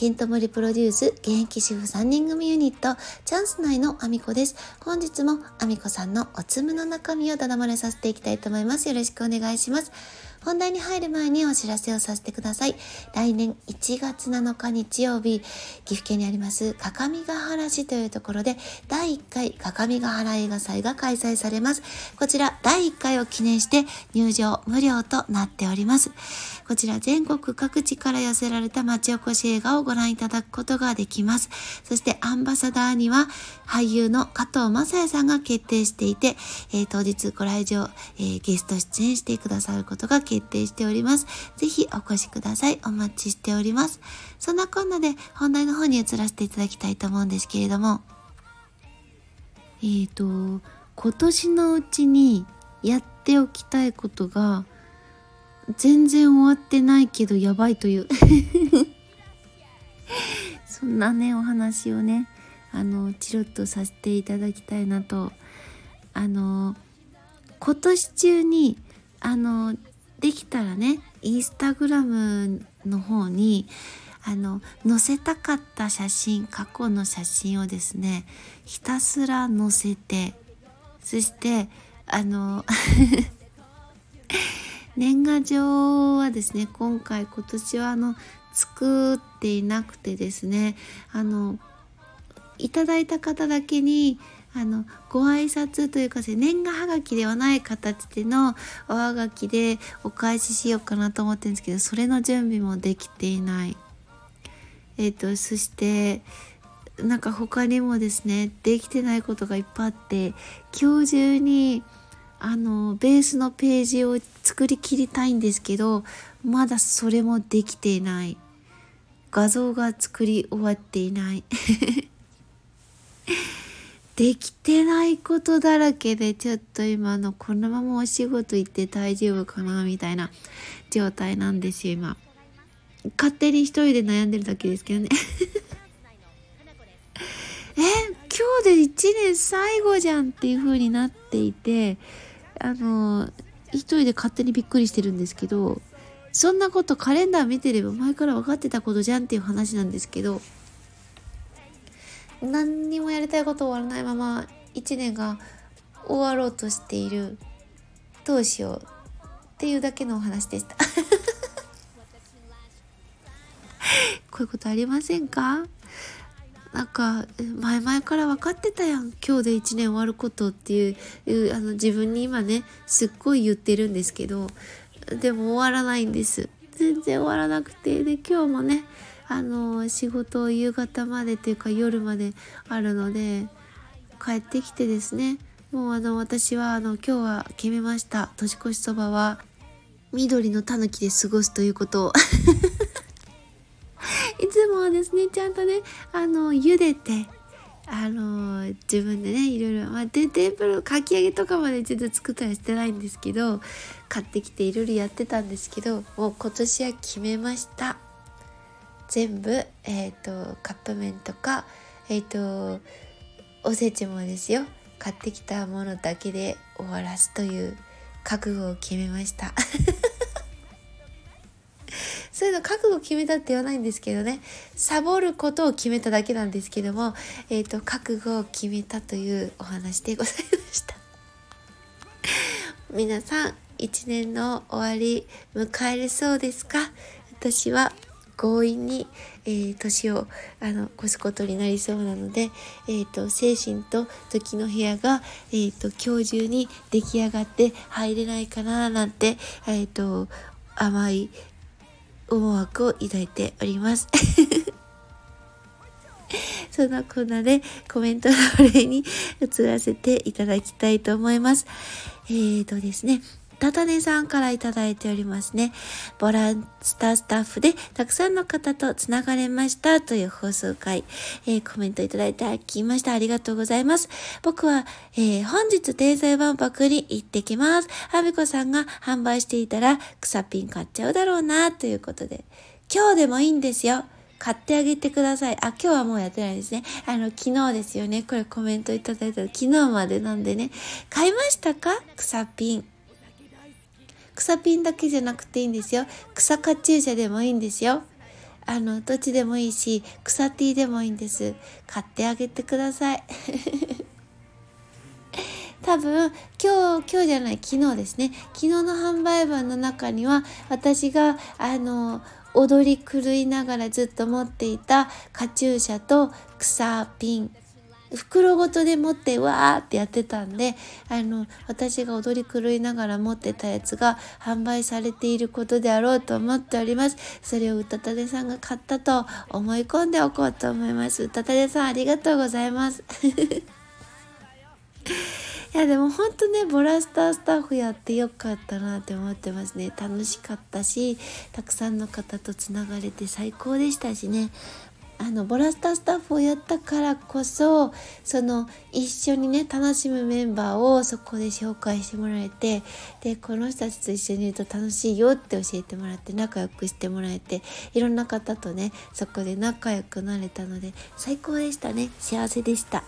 ケントモリプロデュース現役主婦3人組ユニットチャンス内のアミコです。本日もアミコさんのおつむの中身をただ漏れさせていきたいと思います。よろしくお願いします。本題に入る前にお知らせをさせてください。来年1月7日日曜日、岐阜県にあります各務原市というところで第1回各務原映画祭が開催されます。こちら第1回を記念して入場無料となっております。こちら全国各地から寄せられた町おこし映画をご覧いただくことができます。そしてアンバサダーには俳優の加藤正也さんが決定していて、えー、当日ご来場、えー、ゲスト出演してくださることが決定しております。ぜひお越しください。お待ちしております。そんなこんなで本題の方に移らせていただきたいと思うんですけれども、えーと、今年のうちにやっておきたいことが全然終わってないけどやばいという そんなねお話をねあのチロッとさせていただきたいなとあの今年中にあのできたらねインスタグラムの方にあの載せたかった写真過去の写真をですねひたすら載せてそしてあの 年賀状はですね今回今年はあの作っていなくてですねあのいただいた方だけにあのご挨拶というか年賀はがきではない形でのおはがきでお返ししようかなと思ってるんですけどそれの準備もできていない。えっ、ー、とそしてなんか他にもですねできてないことがいっぱいあって今日中にあのベースのページを作りきりたいんですけどまだそれもできていない画像が作り終わっていないできてないことだらけでちょっと今のこのままお仕事行って大丈夫かなみたいな状態なんですよ今。勝手に一人で悩んでるだけですけどね。え今日で1年最後じゃんっていう風になっていてあの一人で勝手にびっくりしてるんですけどそんなことカレンダー見てれば前から分かってたことじゃんっていう話なんですけど何にもやりたいこと終わらないまま1年が終わろうとしている。どうしようっていうだけのお話でした。こういうことありませんか？なんか前々から分かってたやん。今日で1年終わることっていうあの自分に今ねすっごい言ってるんですけどでも終わらないんです。全然終わらなくて。で今日もねあの仕事を夕方までというか夜まであるので帰ってきてですねもうあの私はあの今日は決めました。年越しそばは緑のたぬきで過ごすということを。いつもはですねちゃんとねあの茹でてあの自分でねいろいろ、まあ、でテーブルかき揚げとかまでちょっと作ったりしてないんですけど買ってきていろいろやってたんですけどもう今年は決めました。全部、えーと、カップ麺とか、えーと、おせちもですよ。買ってきたものだけで終わらすという覚悟を決めました。そういうの覚悟決めたって言わないんですけどね。サボることを決めただけなんですけども、えーと、と覚悟を決めたというお話でございました。皆さん一年の終わり迎えれそうですか？私は強引に、えー、年をあの越すことになりそうなので、えーと、精神と時の部屋が、えーと、今日中に出来上がって入れないかななんて、えーと、甘い思惑を抱いております。そんなこんなでコメントのお礼に移らせていただきたいと思います。えーとですね、たたねさんからいただいておりますね。ボランスタスタッフでたくさんの方とつながれましたという放送回、えー、コメントいただいてきました。ありがとうございます。僕は、えー、本日天才万博に行ってきます。あみこさんが販売していたら草ピン買っちゃうだろうなということで、今日でもいいんですよ。買ってあげてください。あ、今日はもうやってないですね。あの、昨日ですよね。これコメントいただいた昨日までなんでね。買いましたか？草ピン。草ピンだけじゃなくていいんですよ。草カチューシャでもいいんですよ。あの、どっちでもいいし、草 T でもいいんです。買ってあげてください。多分今日今日じゃない昨日ですね昨日の販売版の中には私があの踊り狂いながらずっと持っていたカチューシャと草ピン袋ごとで持ってわーってやってたんであの私が踊り狂いながら持ってたやつが販売されていることであろうと思っております。それをうたたでさんが買ったと思い込んでおこうと思います。うたたでさんありがとうございます。いやでも本当ねボラスタースタッフやってよかったなって思ってますね。楽しかったしたくさんの方とつながれて最高でしたしね。あのボラスタースタッフをやったからこそその一緒にね楽しむメンバーをそこで紹介してもらえてでこの人たちと一緒にいると楽しいよって教えてもらって仲良くしてもらえていろんな方とねそこで仲良くなれたので最高でしたね幸せでした。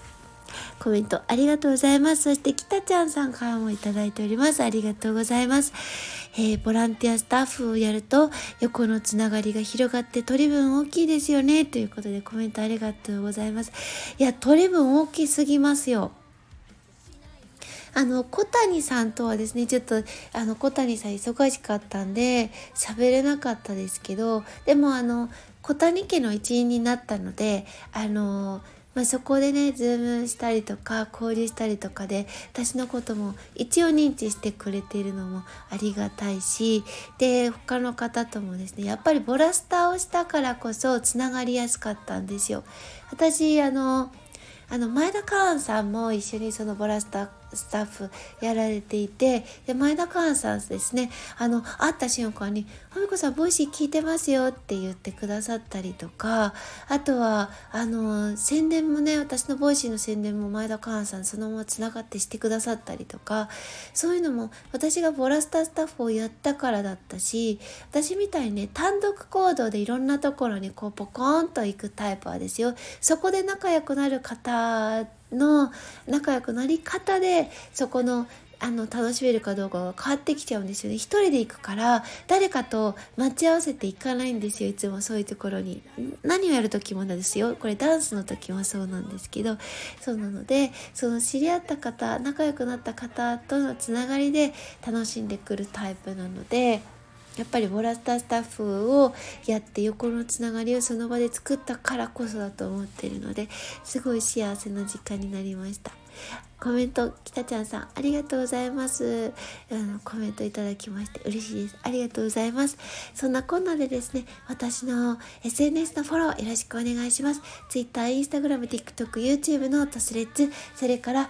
コメントありがとうございます。そして、きたちゃんさんからもいただいております。ありがとうございます。えー、ボランティアスタッフをやると、横のつながりが広がって取り分大きいですよね。ということでコメントありがとうございます。いや、取り分大きすぎますよ。あの、小谷さんとはですね、ちょっと、あの、小谷さん忙しかったんで、喋れなかったですけど、でもあの、小谷家の一員になったので、あの、まあ、そこでねズームしたりとか交流したりとかで私のことも一応認知してくれているのもありがたいしで他の方ともですねやっぱりボラスタをしたからこそつながりやすかったんですよ。私あのあの前田カーンさんも一緒にそのボラスタスタッフやられていてで前田寛さんですね。あの会った瞬間に「ふみこさん Voicy 聞いてますよ」って言ってくださったりとかあとはあの宣伝もね私の Voicy の宣伝も前田寛さんそのままつながってしてくださったりとかそういうのも私がボラスタスタッフをやったからだったし私みたいにね単独行動でいろんなところにこうポコーンと行くタイプはですよ。そこで仲良くなる方の仲良くなり方でそこのあの楽しめるかどうかが変わってきちゃうんですよね。一人で行くから誰かと待ち合わせていかないんですよ。いつもそういうところに。何をやる時もなんですよ。これダンスの時もそうなんですけど。そうなのでその知り合った方仲良くなった方とのつながりで楽しんでくるタイプなのでやっぱりボラスタースタッフをやって横のつながりをその場で作ったからこそだと思ってるのですごい幸せな時間になりました。コメントきたちゃんさんありがとうございます。あのコメントいただきまして嬉しいです。ありがとうございます。そんなこんなでですね私の SNS のフォローよろしくお願いします。Twitter、Instagram、TikTok、YouTube のトスレッツそれから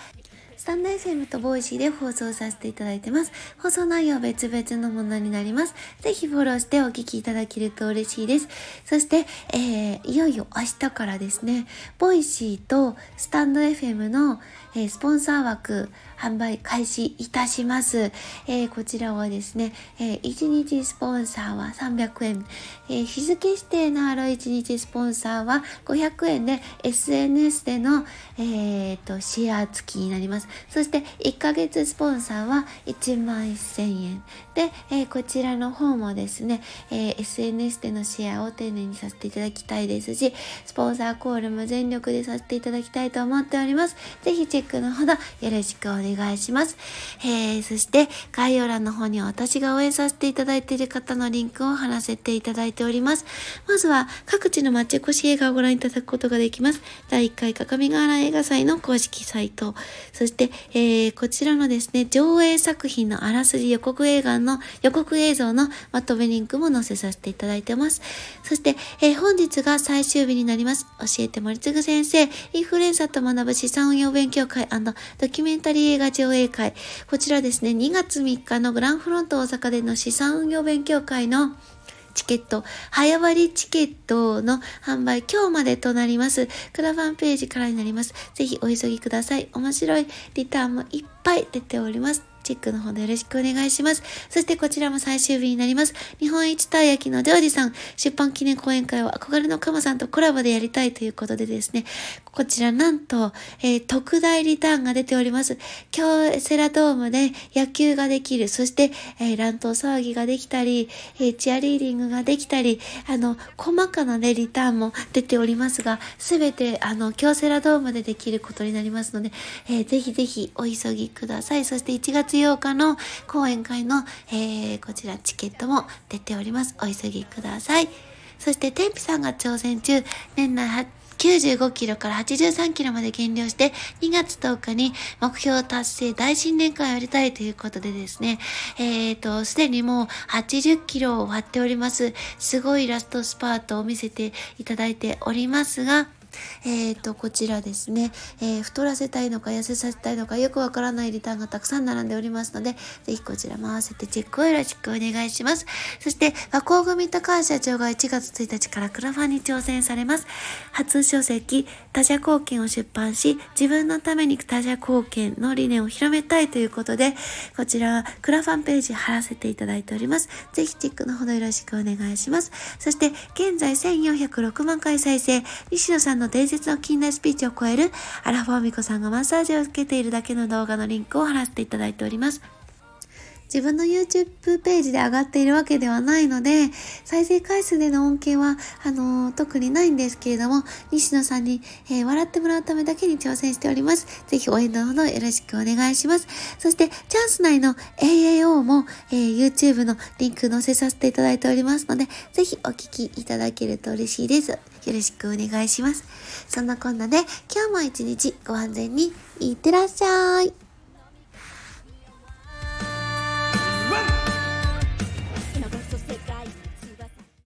スタンド FM と Voicy で放送させていただいてます。放送内容は別々のものになります。ぜひフォローしてお聞きいただけると嬉しいです。そして、えー、いよいよ明日からですね、 Voicy とスタンド FM の、えー、スポンサー枠販売開始いたします。えー、こちらはですね、え1日スポンサーは300円、え日付指定のある1日スポンサーは500円で SNS での、えーと、シェア付きになります。そして1ヶ月スポンサーは1万1000円。で、えー、こちらの方もですね、えー、SNS でのシェアを丁寧にさせていただきたいですし、スポンサーコールも全力でさせていただきたいと思っております。ぜひチェックのほどよろしくお願いします。願いしますえー、そして概要欄の方には私が応援させていただいている方のリンクを貼らせていただいております。まずは各地の町越し映画をご覧いただくことができます。第1回各務原映画祭の公式サイト、そして、えー、こちらのですね、上映作品のあらすじ予告映画の予告映像のまとめリンクも載せさせていただいてます。そして、えー、本日が最終日になります。教えて森次先生、インフルエンサーと学ぶ資産運用勉強会ドキュメンタリー映画画上映会。こちらですね、2月3日のグランフロント大阪での資産運用勉強会のチケット、早割チケットの販売、今日までとなります。クラファンページからになります。ぜひお急ぎください。面白いリターンもいっぱい出ております。チェックの方でよろしくお願いします。そしてこちらも最終日になります。日本一たい焼きのジョージさん、出版記念講演会を憧れのカモさんとコラボでやりたいということでですね、こちらなんと、えー、特大リターンが出ております。今日セラドームで野球ができる、そして、えー、乱闘騒ぎができたり、えー、チアリーディングができたり、あの、細かなね、リターンも出ておりますが、すべて、あの、京セラドームでできることになりますので、えー、ぜひぜひお急ぎください。そして1月8日の講演会の、えー、こちらチケットも出ております。お急ぎください。そして、天日さんが挑戦中、年内95キロから83キロまで減量して、2月10日に目標達成大新年会をやりたいということでですね、えっ、ー、と、すでにもう80キロを割っております。すごいラストスパートを見せていただいておりますが、えっ、ー、と、こちらですね、えー、太らせたいのか痩せさせたいのかよくわからないリターンがたくさん並んでおりますので、ぜひこちらも合わせてチェックをよろしくお願いします。そして、和光組高橋社長が1月1日からクラファンに挑戦されます。初書籍、他者貢献を出版し、自分のために他者貢献の理念を広めたいということで、こちらはクラファンページ貼らせていただいております。ぜひチェックのほどよろしくお願いします。そして、現在1406万回再生、西野さんの伝説の近代スピーチを超えるアラフォーミコさんがマッサージを受けているだけの動画のリンクを貼らせていただいております。自分の YouTube ページで上がっているわけではないので、再生回数での恩恵は、あのー、特にないんですけれども、西野さんに、えー、笑ってもらうためだけに挑戦しております。ぜひ応援のほどよろしくお願いします。そして、チャンス内の AAO も、えー、YouTube のリンク載せさせていただいておりますので、ぜひお聞きいただけると嬉しいです。よろしくお願いします。そんなこんなで、今日も一日ご安全にいってらっしゃい。